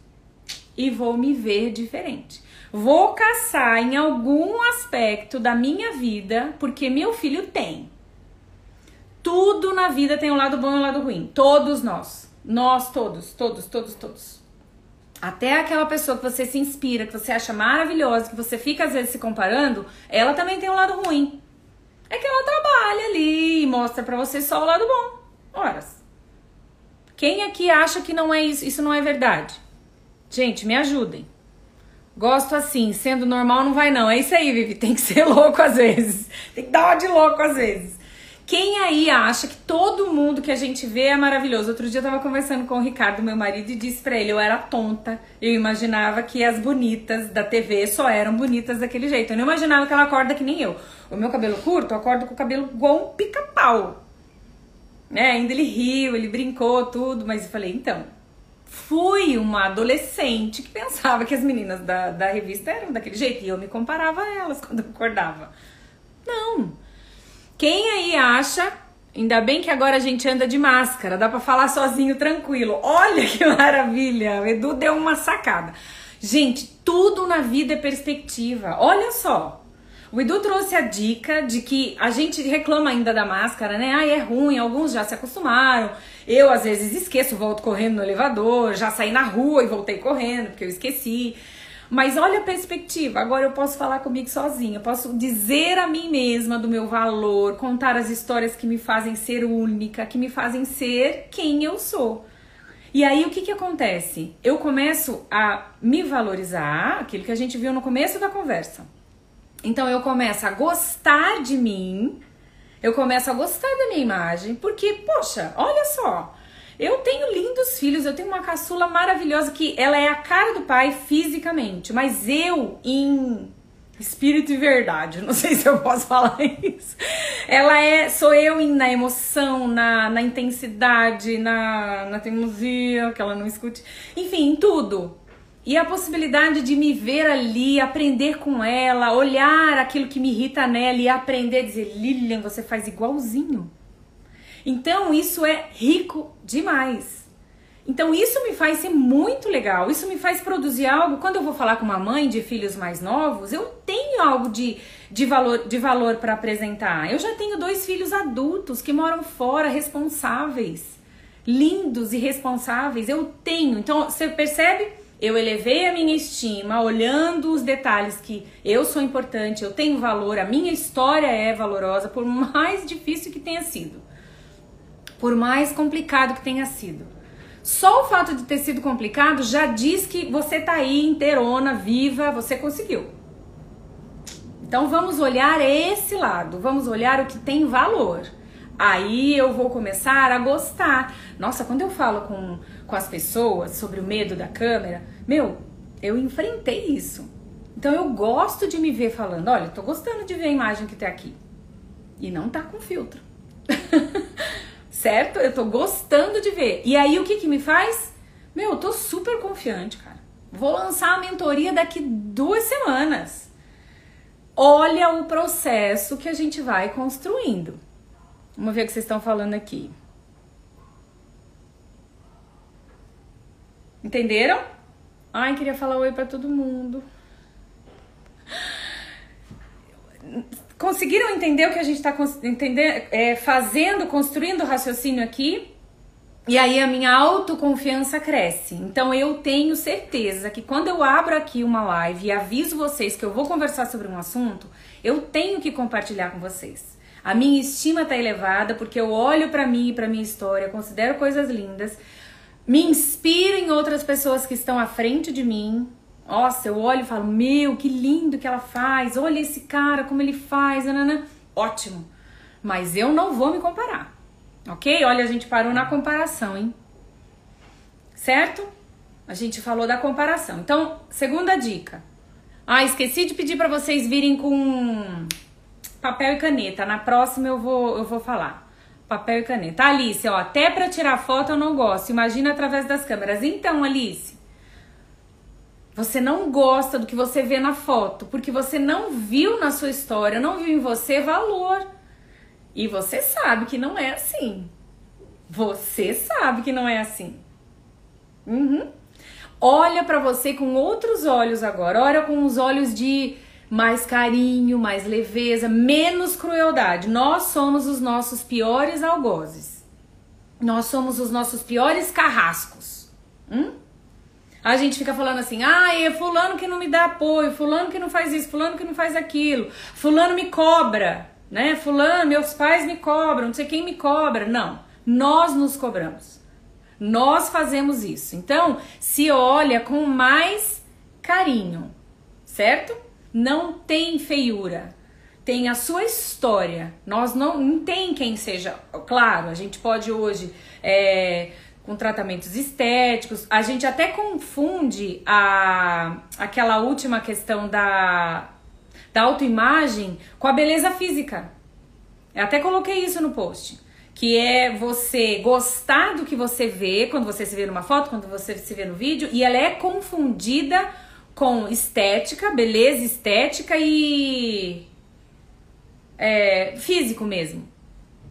e vou me ver diferente. Vou caçar em algum aspecto da minha vida, porque meu filho tem. Tudo na vida tem um lado bom e um lado ruim. Todos nós. Nós todos, todos, todos, todos. Até aquela pessoa que você se inspira, que você acha maravilhosa, que você fica às vezes se comparando, ela também tem um lado ruim. É que ela trabalha ali e mostra para você só o lado bom. Horas. Quem aqui acha que não é isso, isso não é verdade? Gente, me ajudem. Gosto assim, sendo normal não vai não. É isso aí, Vivi, tem que ser [LAUGHS] louco às vezes. Tem que dar uma de louco às vezes. Quem aí acha que todo mundo que a gente vê é maravilhoso? Outro dia eu tava conversando com o Ricardo, meu marido, e disse pra ele: eu era tonta. Eu imaginava que as bonitas da TV só eram bonitas daquele jeito. Eu não imaginava que ela acorda que nem eu. O meu cabelo curto, eu acordo com o cabelo igual um pica-pau. Né? Ainda ele riu, ele brincou, tudo, mas eu falei: então, fui uma adolescente que pensava que as meninas da, da revista eram daquele jeito e eu me comparava a elas quando eu acordava. Não. Quem aí acha, ainda bem que agora a gente anda de máscara, dá para falar sozinho tranquilo. Olha que [LAUGHS] maravilha, o Edu deu uma sacada. Gente, tudo na vida é perspectiva. Olha só. O Edu trouxe a dica de que a gente reclama ainda da máscara, né? Ai, é ruim, alguns já se acostumaram. Eu, às vezes, esqueço, volto correndo no elevador, já saí na rua e voltei correndo, porque eu esqueci. Mas olha a perspectiva, agora eu posso falar comigo sozinha, posso dizer a mim mesma do meu valor, contar as histórias que me fazem ser única, que me fazem ser quem eu sou. E aí o que, que acontece? Eu começo a me valorizar, aquilo que a gente viu no começo da conversa. Então eu começo a gostar de mim, eu começo a gostar da minha imagem, porque, poxa, olha só, eu tenho lindos filhos, eu tenho uma caçula maravilhosa que ela é a cara do pai fisicamente, mas eu em espírito e verdade, [LAUGHS] não sei se eu posso falar isso. Ela é, sou eu em, na emoção, na, na intensidade, na, na teimosia, que ela não escute, enfim, em tudo. E a possibilidade de me ver ali, aprender com ela, olhar aquilo que me irrita nela e aprender a dizer: Lilian, você faz igualzinho. Então isso é rico demais. Então isso me faz ser muito legal, isso me faz produzir algo. Quando eu vou falar com uma mãe de filhos mais novos, eu tenho algo de, de valor, de valor para apresentar. Eu já tenho dois filhos adultos que moram fora, responsáveis, lindos e responsáveis. Eu tenho. Então você percebe? Eu elevei a minha estima, olhando os detalhes que eu sou importante, eu tenho valor, a minha história é valorosa, por mais difícil que tenha sido por mais complicado que tenha sido. Só o fato de ter sido complicado já diz que você tá aí inteirona, viva, você conseguiu. Então vamos olhar esse lado, vamos olhar o que tem valor. Aí eu vou começar a gostar. Nossa, quando eu falo com, com as pessoas sobre o medo da câmera, meu, eu enfrentei isso. Então eu gosto de me ver falando, olha, tô gostando de ver a imagem que tá aqui. E não tá com filtro. [LAUGHS] certo? Eu tô gostando de ver. E aí o que que me faz? Meu, eu tô super confiante, cara. Vou lançar a mentoria daqui duas semanas. Olha o processo que a gente vai construindo. Vamos ver o que vocês estão falando aqui. Entenderam? Ai, queria falar oi para todo mundo. Conseguiram entender o que a gente está é, fazendo, construindo o raciocínio aqui? E aí a minha autoconfiança cresce. Então eu tenho certeza que quando eu abro aqui uma live e aviso vocês que eu vou conversar sobre um assunto, eu tenho que compartilhar com vocês. A minha estima está elevada porque eu olho para mim e para minha história, considero coisas lindas, me inspiro em outras pessoas que estão à frente de mim, nossa, eu olho e falo, meu, que lindo que ela faz, olha esse cara, como ele faz, nanana. ótimo. Mas eu não vou me comparar, ok? Olha, a gente parou na comparação, hein? Certo? A gente falou da comparação. Então, segunda dica. Ah, esqueci de pedir para vocês virem com papel e caneta. Na próxima eu vou, eu vou falar. Papel e caneta. Alice, ó, até para tirar foto eu não gosto. Imagina através das câmeras. Então, Alice, você não gosta do que você vê na foto, porque você não viu na sua história, não viu em você valor. E você sabe que não é assim. Você sabe que não é assim. Uhum. Olha para você com outros olhos agora. Olha com os olhos de mais carinho, mais leveza, menos crueldade. Nós somos os nossos piores algozes. Nós somos os nossos piores carrascos. Hum? A gente fica falando assim, ah, é fulano que não me dá apoio, fulano que não faz isso, fulano que não faz aquilo, fulano me cobra, né? Fulano, meus pais me cobram, não sei quem me cobra. Não, nós nos cobramos. Nós fazemos isso. Então, se olha com mais carinho, certo? Não tem feiura. Tem a sua história. Nós não, não tem quem seja. Claro, a gente pode hoje é, com tratamentos estéticos. A gente até confunde a, aquela última questão da, da autoimagem com a beleza física. Eu até coloquei isso no post. Que é você gostar do que você vê quando você se vê numa foto, quando você se vê no vídeo, e ela é confundida com estética, beleza estética e é, físico mesmo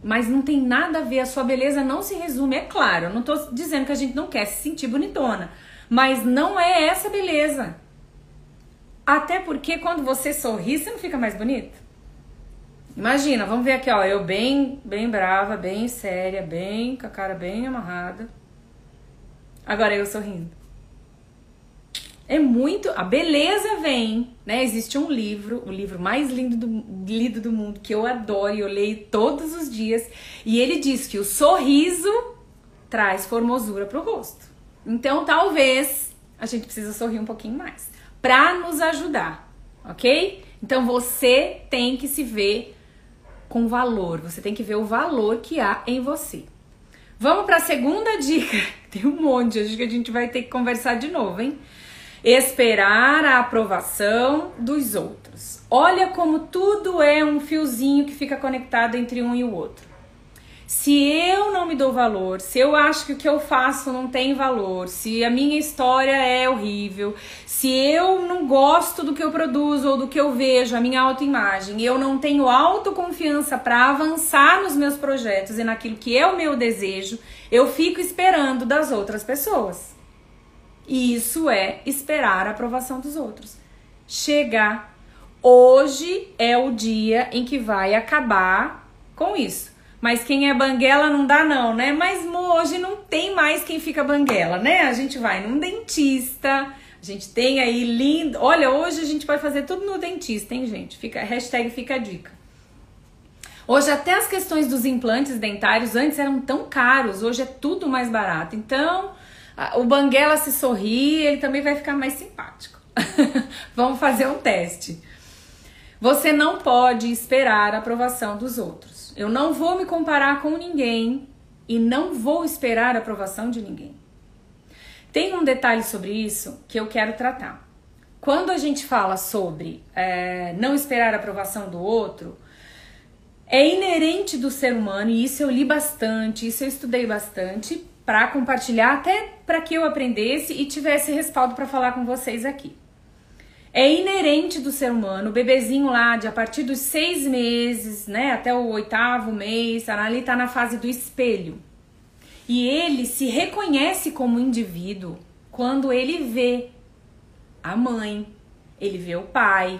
mas não tem nada a ver, a sua beleza não se resume, é claro, eu não tô dizendo que a gente não quer se sentir bonitona, mas não é essa beleza. Até porque quando você sorri, você não fica mais bonita? Imagina, vamos ver aqui, ó, eu bem, bem brava, bem séria, bem com a cara bem amarrada. Agora eu sorrindo. É muito. A beleza vem, né? Existe um livro, o livro mais lindo do, lido do mundo, que eu adoro e eu leio todos os dias. E ele diz que o sorriso traz formosura pro rosto. Então, talvez a gente precisa sorrir um pouquinho mais para nos ajudar, ok? Então, você tem que se ver com valor, você tem que ver o valor que há em você. Vamos para a segunda dica. [LAUGHS] Tem um monte, acho que a gente vai ter que conversar de novo, hein? Esperar a aprovação dos outros. Olha como tudo é um fiozinho que fica conectado entre um e o outro. Se eu não me dou valor, se eu acho que o que eu faço não tem valor, se a minha história é horrível, se eu não gosto do que eu produzo ou do que eu vejo, a minha autoimagem, eu não tenho autoconfiança para avançar nos meus projetos e naquilo que é o meu desejo, eu fico esperando das outras pessoas. E isso é esperar a aprovação dos outros. Chegar. Hoje é o dia em que vai acabar com isso. Mas quem é banguela não dá não, né? Mas hoje não tem mais quem fica banguela, né? A gente vai num dentista, a gente tem aí lindo. Olha, hoje a gente vai fazer tudo no dentista, hein, gente? Fica hashtag fica a dica. Hoje até as questões dos implantes dentários antes eram tão caros, hoje é tudo mais barato. Então, o Banguela se sorrir, ele também vai ficar mais simpático. [LAUGHS] Vamos fazer um teste. Você não pode esperar a aprovação dos outros. Eu não vou me comparar com ninguém e não vou esperar a aprovação de ninguém. Tem um detalhe sobre isso que eu quero tratar. Quando a gente fala sobre é, não esperar a aprovação do outro, é inerente do ser humano, e isso eu li bastante, isso eu estudei bastante, para compartilhar, até para que eu aprendesse e tivesse respaldo para falar com vocês aqui. É inerente do ser humano, o bebezinho lá de a partir dos seis meses, né, até o oitavo mês, ali tá na fase do espelho. E ele se reconhece como indivíduo quando ele vê a mãe, ele vê o pai.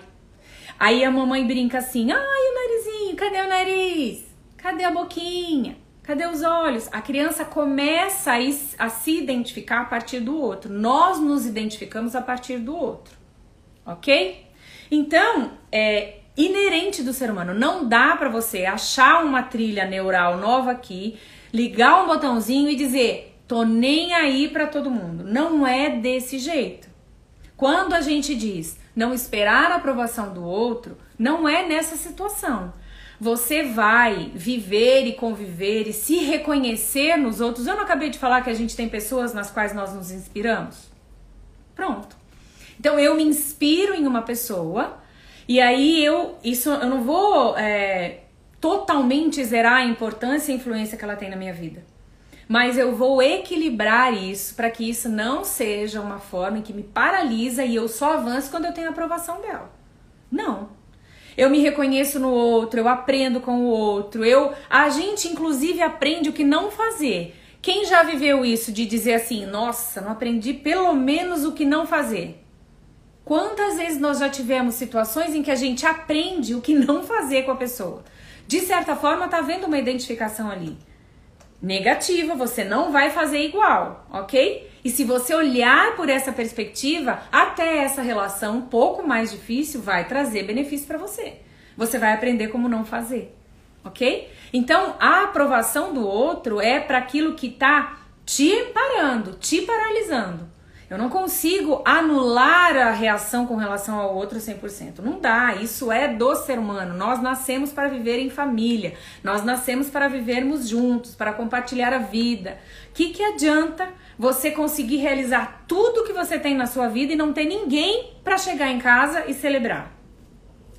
Aí a mamãe brinca assim: ai, o narizinho, cadê o nariz? Cadê a boquinha? Cadê os olhos? A criança começa a, se identificar a partir do outro. Nós nos identificamos a partir do outro. Ok? Então, é inerente do ser humano. Não dá para você achar uma trilha neural nova aqui, ligar um botãozinho e dizer: tô nem aí para todo mundo. Não é desse jeito. Quando a gente diz não esperar a aprovação do outro, não é nessa situação você vai viver e conviver e se reconhecer nos outros. Eu não acabei de falar que a gente tem pessoas nas quais nós nos inspiramos? Pronto. Então eu me inspiro em uma pessoa e aí eu isso eu não vou é, totalmente zerar a importância e a influência que ela tem na minha vida. Mas eu vou equilibrar isso para que isso não seja uma forma que me paralisa e eu só avance quando eu tenho a aprovação dela. Não. Eu me reconheço no outro, eu aprendo com o outro, eu a gente inclusive aprende o que não fazer. Quem já viveu isso de dizer assim, nossa, não aprendi pelo menos o que não fazer? Quantas vezes nós já tivemos situações em que a gente aprende o que não fazer com a pessoa? De certa forma, tá vendo uma identificação ali. Negativa, você não vai fazer igual, ok? E se você olhar por essa perspectiva, até essa relação um pouco mais difícil vai trazer benefício para você. Você vai aprender como não fazer, ok? Então, a aprovação do outro é para aquilo que tá te parando, te paralisando. Eu não consigo anular a reação com relação ao outro 100%. Não dá, isso é do ser humano. Nós nascemos para viver em família, nós nascemos para vivermos juntos, para compartilhar a vida. O que, que adianta você conseguir realizar tudo que você tem na sua vida e não ter ninguém para chegar em casa e celebrar?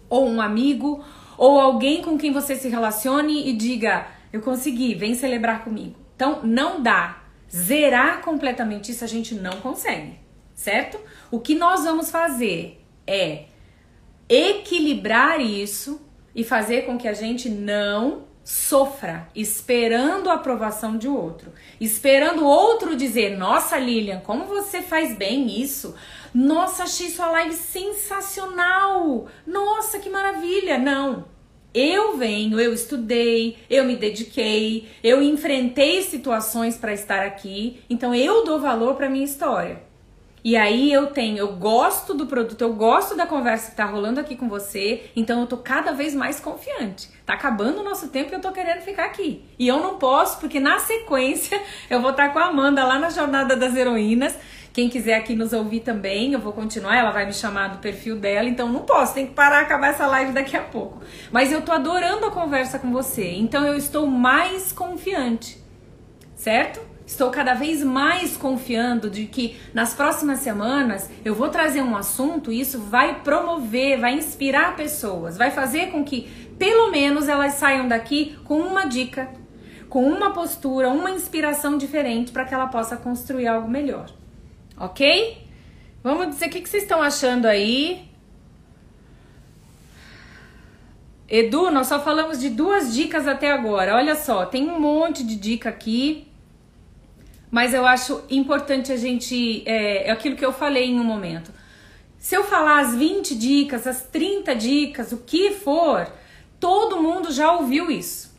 Ou um amigo, ou alguém com quem você se relacione e diga: Eu consegui, vem celebrar comigo. Então, não dá. Zerar completamente isso a gente não consegue, certo? O que nós vamos fazer é equilibrar isso e fazer com que a gente não sofra esperando a aprovação de outro, esperando o outro dizer: "Nossa, Lilian, como você faz bem isso? Nossa, achei sua live sensacional. Nossa, que maravilha". Não. Eu venho, eu estudei, eu me dediquei, eu enfrentei situações para estar aqui, então eu dou valor para minha história. E aí eu tenho, eu gosto do produto, eu gosto da conversa que tá rolando aqui com você, então eu tô cada vez mais confiante. Tá acabando o nosso tempo e eu tô querendo ficar aqui. E eu não posso, porque na sequência [LAUGHS] eu vou estar com a Amanda lá na Jornada das Heroínas quem quiser aqui nos ouvir também, eu vou continuar, ela vai me chamar do perfil dela, então não posso, tem que parar, acabar essa live daqui a pouco. Mas eu tô adorando a conversa com você, então eu estou mais confiante, certo? Estou cada vez mais confiando de que nas próximas semanas eu vou trazer um assunto e isso vai promover, vai inspirar pessoas, vai fazer com que pelo menos elas saiam daqui com uma dica, com uma postura, uma inspiração diferente para que ela possa construir algo melhor ok? Vamos dizer o que, que vocês estão achando aí. Edu, nós só falamos de duas dicas até agora. Olha só, tem um monte de dica aqui, mas eu acho importante a gente. É, é aquilo que eu falei em um momento. Se eu falar as 20 dicas, as 30 dicas, o que for, todo mundo já ouviu isso.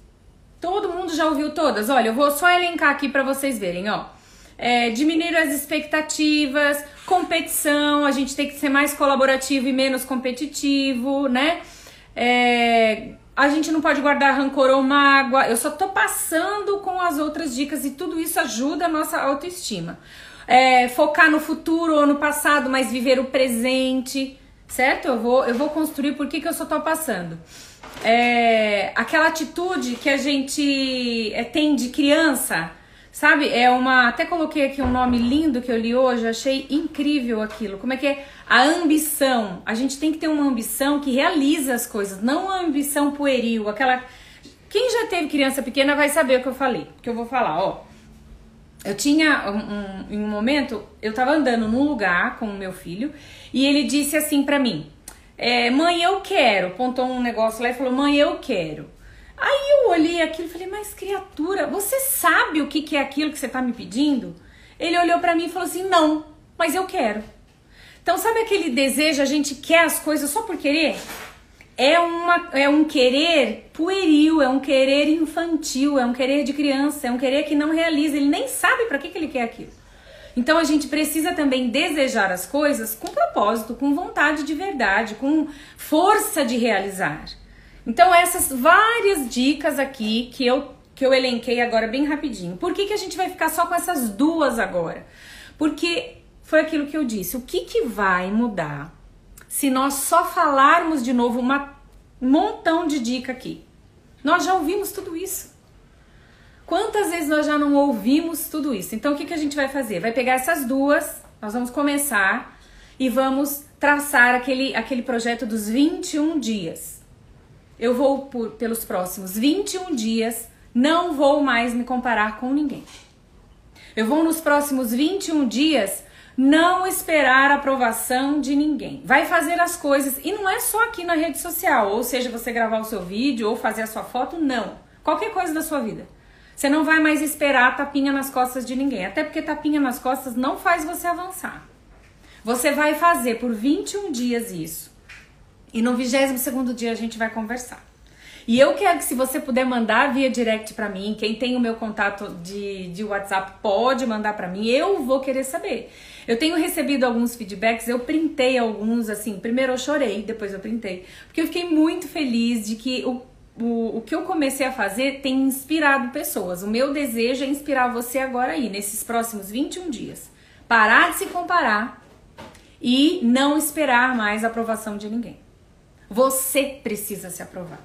Todo mundo já ouviu todas. Olha, eu vou só elencar aqui para vocês verem, ó é, diminuir as expectativas, competição, a gente tem que ser mais colaborativo e menos competitivo, né? É, a gente não pode guardar rancor ou mágoa. Eu só tô passando com as outras dicas e tudo isso ajuda a nossa autoestima. É, focar no futuro ou no passado, mas viver o presente, certo? Eu vou, eu vou construir por que, que eu só tô passando. É, aquela atitude que a gente é, tem de criança, Sabe, é uma. Até coloquei aqui um nome lindo que eu li hoje, achei incrível aquilo. Como é que é? A ambição. A gente tem que ter uma ambição que realiza as coisas, não uma ambição pueril, aquela. Quem já teve criança pequena vai saber o que eu falei, o que eu vou falar, ó. Eu tinha um, um, em um momento, eu tava andando num lugar com o meu filho e ele disse assim para mim: é, Mãe, eu quero. Pontou um negócio lá e falou: Mãe, eu quero. Aí eu olhei aquilo e falei, mas criatura, você sabe o que, que é aquilo que você está me pedindo? Ele olhou para mim e falou assim, não, mas eu quero. Então sabe aquele desejo, a gente quer as coisas só por querer? É, uma, é um querer pueril, é um querer infantil, é um querer de criança, é um querer que não realiza, ele nem sabe para que, que ele quer aquilo. Então a gente precisa também desejar as coisas com propósito, com vontade de verdade, com força de realizar. Então, essas várias dicas aqui que eu, que eu elenquei agora bem rapidinho. Por que, que a gente vai ficar só com essas duas agora? Porque foi aquilo que eu disse. O que, que vai mudar se nós só falarmos de novo um montão de dica aqui? Nós já ouvimos tudo isso. Quantas vezes nós já não ouvimos tudo isso? Então, o que, que a gente vai fazer? Vai pegar essas duas, nós vamos começar e vamos traçar aquele, aquele projeto dos 21 dias eu vou por, pelos próximos 21 dias, não vou mais me comparar com ninguém. Eu vou nos próximos 21 dias não esperar aprovação de ninguém. Vai fazer as coisas e não é só aqui na rede social, ou seja, você gravar o seu vídeo ou fazer a sua foto, não. Qualquer coisa da sua vida. Você não vai mais esperar tapinha nas costas de ninguém, até porque tapinha nas costas não faz você avançar. Você vai fazer por 21 dias isso. E no 22 segundo dia a gente vai conversar. E eu quero que se você puder mandar via direct para mim, quem tem o meu contato de, de WhatsApp pode mandar para mim, eu vou querer saber. Eu tenho recebido alguns feedbacks, eu printei alguns, assim, primeiro eu chorei, depois eu printei, porque eu fiquei muito feliz de que o, o, o que eu comecei a fazer tem inspirado pessoas. O meu desejo é inspirar você agora aí, nesses próximos 21 dias. Parar de se comparar e não esperar mais a aprovação de ninguém. Você precisa se aprovar.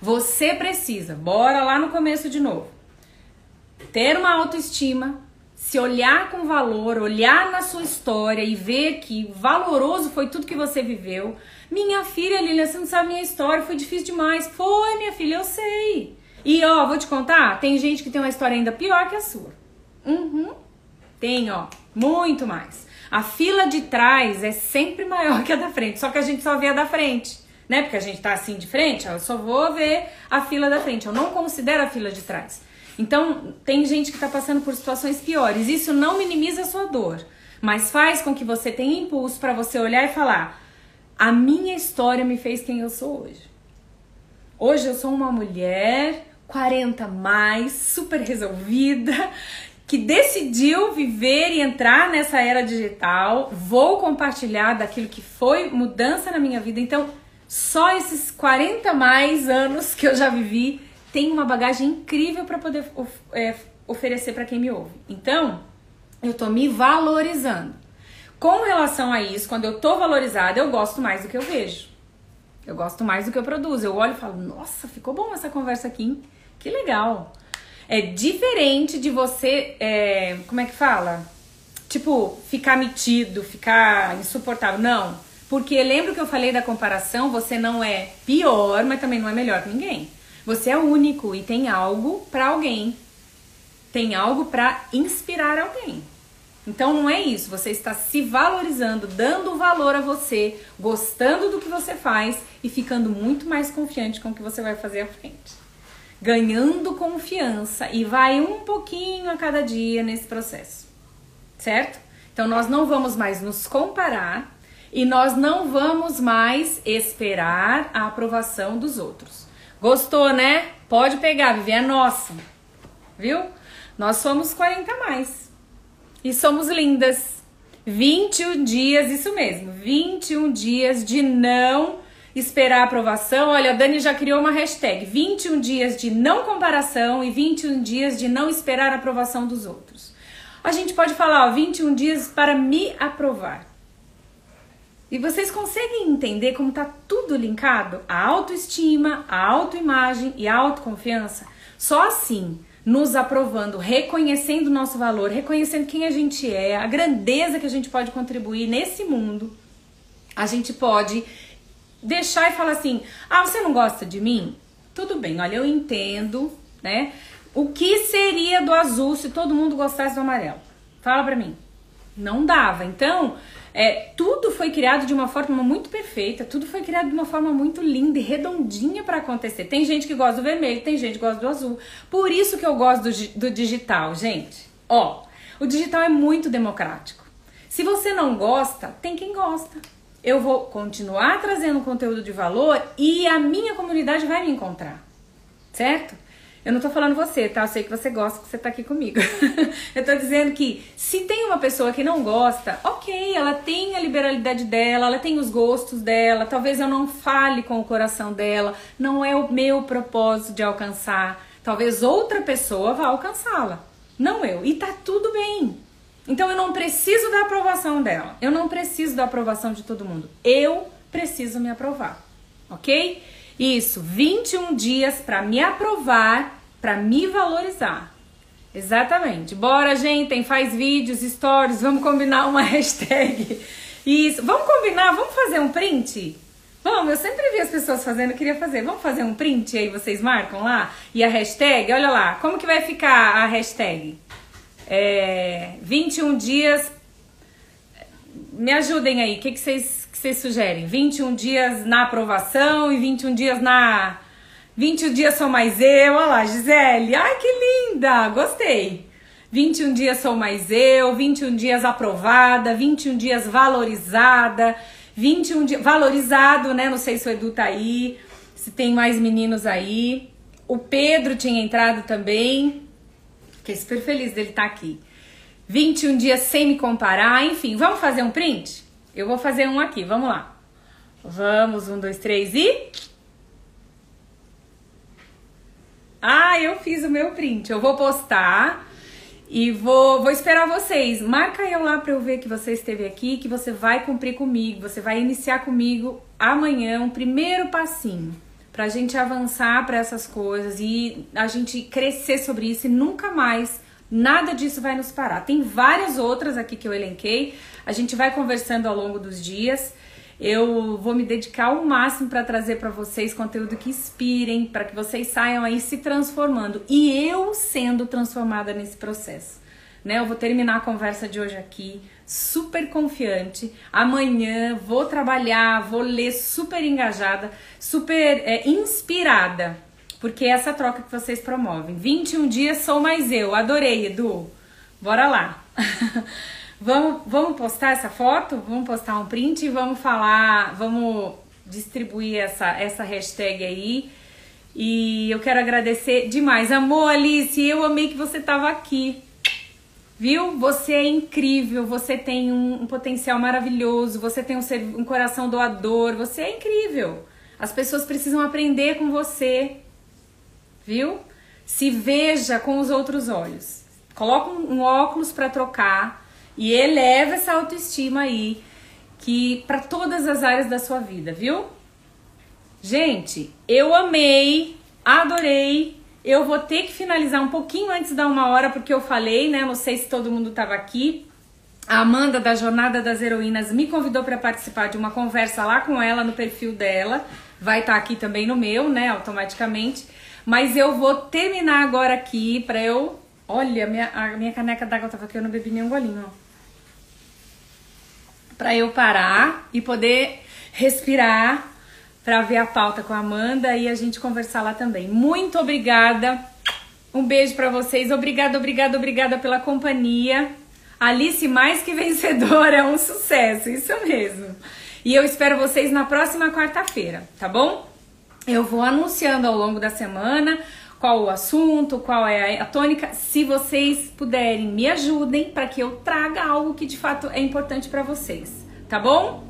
Você precisa, bora lá no começo de novo, ter uma autoestima, se olhar com valor, olhar na sua história e ver que valoroso foi tudo que você viveu. Minha filha, Lilian, você não sabe minha história, foi difícil demais. Foi, minha filha, eu sei. E ó, vou te contar, tem gente que tem uma história ainda pior que a sua. Uhum. Tem, ó, muito mais. A fila de trás é sempre maior que a da frente, só que a gente só vê a da frente né? Porque a gente tá assim de frente, eu só vou ver a fila da frente, eu não considero a fila de trás. Então, tem gente que tá passando por situações piores. Isso não minimiza a sua dor, mas faz com que você tenha impulso para você olhar e falar: a minha história me fez quem eu sou hoje. Hoje eu sou uma mulher 40 mais, super resolvida, que decidiu viver e entrar nessa era digital. Vou compartilhar daquilo que foi mudança na minha vida. Então, só esses 40 mais anos que eu já vivi tem uma bagagem incrível para poder é, oferecer para quem me ouve. Então, eu tô me valorizando. Com relação a isso, quando eu tô valorizada, eu gosto mais do que eu vejo. Eu gosto mais do que eu produzo. Eu olho e falo, nossa, ficou bom essa conversa aqui, hein? que legal. É diferente de você, é, como é que fala? Tipo, ficar metido, ficar insuportável. Não porque lembra que eu falei da comparação? Você não é pior, mas também não é melhor que ninguém. Você é único e tem algo para alguém. Tem algo para inspirar alguém. Então não é isso, você está se valorizando, dando valor a você, gostando do que você faz e ficando muito mais confiante com o que você vai fazer à frente. Ganhando confiança e vai um pouquinho a cada dia nesse processo. Certo? Então nós não vamos mais nos comparar e nós não vamos mais esperar a aprovação dos outros. Gostou, né? Pode pegar, Vivi, é nossa. Viu? Nós somos 40 mais. E somos lindas. 21 dias, isso mesmo, 21 dias de não esperar a aprovação. Olha, a Dani já criou uma hashtag: 21 dias de não comparação e 21 dias de não esperar a aprovação dos outros. A gente pode falar, ó, 21 dias para me aprovar. E vocês conseguem entender como está tudo linkado? A autoestima, a autoimagem e a autoconfiança? Só assim, nos aprovando, reconhecendo o nosso valor, reconhecendo quem a gente é, a grandeza que a gente pode contribuir nesse mundo, a gente pode deixar e falar assim: ah, você não gosta de mim? Tudo bem, olha, eu entendo, né? O que seria do azul se todo mundo gostasse do amarelo? Fala pra mim. Não dava. Então, é, tudo foi criado de uma forma muito perfeita, tudo foi criado de uma forma muito linda e redondinha para acontecer. Tem gente que gosta do vermelho, tem gente que gosta do azul. Por isso que eu gosto do, do digital, gente. Ó, o digital é muito democrático. Se você não gosta, tem quem gosta. Eu vou continuar trazendo conteúdo de valor e a minha comunidade vai me encontrar, certo? Eu não tô falando você, tá? Eu sei que você gosta que você tá aqui comigo. [LAUGHS] eu tô dizendo que se tem uma pessoa que não gosta, ok, ela tem a liberalidade dela, ela tem os gostos dela, talvez eu não fale com o coração dela, não é o meu propósito de alcançar. Talvez outra pessoa vá alcançá-la, não eu. E tá tudo bem. Então eu não preciso da aprovação dela. Eu não preciso da aprovação de todo mundo. Eu preciso me aprovar, ok? Isso, 21 dias para me aprovar, para me valorizar. Exatamente. Bora, gente, faz vídeos, stories, vamos combinar uma [LAUGHS] hashtag. Isso, vamos combinar, vamos fazer um print? Vamos, eu sempre vi as pessoas fazendo, eu queria fazer. Vamos fazer um print aí, vocês marcam lá? E a hashtag, olha lá, como que vai ficar a hashtag? É, 21 dias me ajudem aí. O que, vocês, que sugerem? 21 dias na aprovação e 21 dias na. 21 dias sou mais eu. Olha lá, Gisele. Ai, que linda! Gostei. 21 dias sou mais eu, 21 dias aprovada, 21 dias valorizada, 21 dias valorizado, né? Não sei se o Edu tá aí, se tem mais meninos aí. O Pedro tinha entrado também. Fiquei super feliz dele estar tá aqui. 21 dias sem me comparar, enfim, vamos fazer um print? Eu vou fazer um aqui, vamos lá. Vamos, um, dois, três e. Ah, eu fiz o meu print. Eu vou postar e vou, vou esperar vocês. Marca eu lá para eu ver que você esteve aqui, que você vai cumprir comigo, você vai iniciar comigo amanhã um primeiro passinho para a gente avançar para essas coisas e a gente crescer sobre isso e nunca mais nada disso vai nos parar. Tem várias outras aqui que eu elenquei. A gente vai conversando ao longo dos dias. Eu vou me dedicar ao máximo para trazer para vocês conteúdo que inspirem, para que vocês saiam aí se transformando e eu sendo transformada nesse processo. Né? Eu vou terminar a conversa de hoje aqui super confiante. Amanhã vou trabalhar, vou ler super engajada, super é, inspirada, porque é essa troca que vocês promovem. 21 dias sou mais eu. Adorei, Edu. Bora lá. [LAUGHS] Vamos, vamos postar essa foto? Vamos postar um print e vamos falar, vamos distribuir essa, essa hashtag aí. E eu quero agradecer demais. Amor, Alice, eu amei que você estava aqui. Viu? Você é incrível, você tem um, um potencial maravilhoso, você tem um, um coração doador, você é incrível. As pessoas precisam aprender com você. Viu? Se veja com os outros olhos. Coloca um, um óculos para trocar e eleva essa autoestima aí que para todas as áreas da sua vida, viu? Gente, eu amei, adorei. Eu vou ter que finalizar um pouquinho antes da uma hora porque eu falei, né? Não sei se todo mundo estava aqui. A Amanda da Jornada das Heroínas me convidou para participar de uma conversa lá com ela no perfil dela. Vai estar tá aqui também no meu, né? Automaticamente. Mas eu vou terminar agora aqui para eu. Olha, minha, a minha caneca d'água tava aqui, eu não bebi nenhum golinho, ó para eu parar e poder respirar para ver a pauta com a Amanda e a gente conversar lá também. Muito obrigada. Um beijo para vocês. Obrigada, obrigada, obrigada pela companhia. Alice mais que vencedora, é um sucesso, isso mesmo. E eu espero vocês na próxima quarta-feira, tá bom? Eu vou anunciando ao longo da semana qual o assunto, qual é a tônica. Se vocês puderem, me ajudem para que eu traga algo que de fato é importante para vocês, tá bom?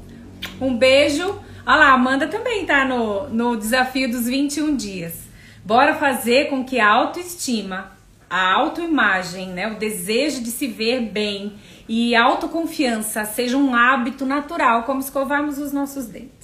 Um beijo. Olha lá, a Amanda também tá no, no desafio dos 21 dias. Bora fazer com que a autoestima, a autoimagem, né, o desejo de se ver bem e autoconfiança seja um hábito natural, como escovarmos os nossos dentes.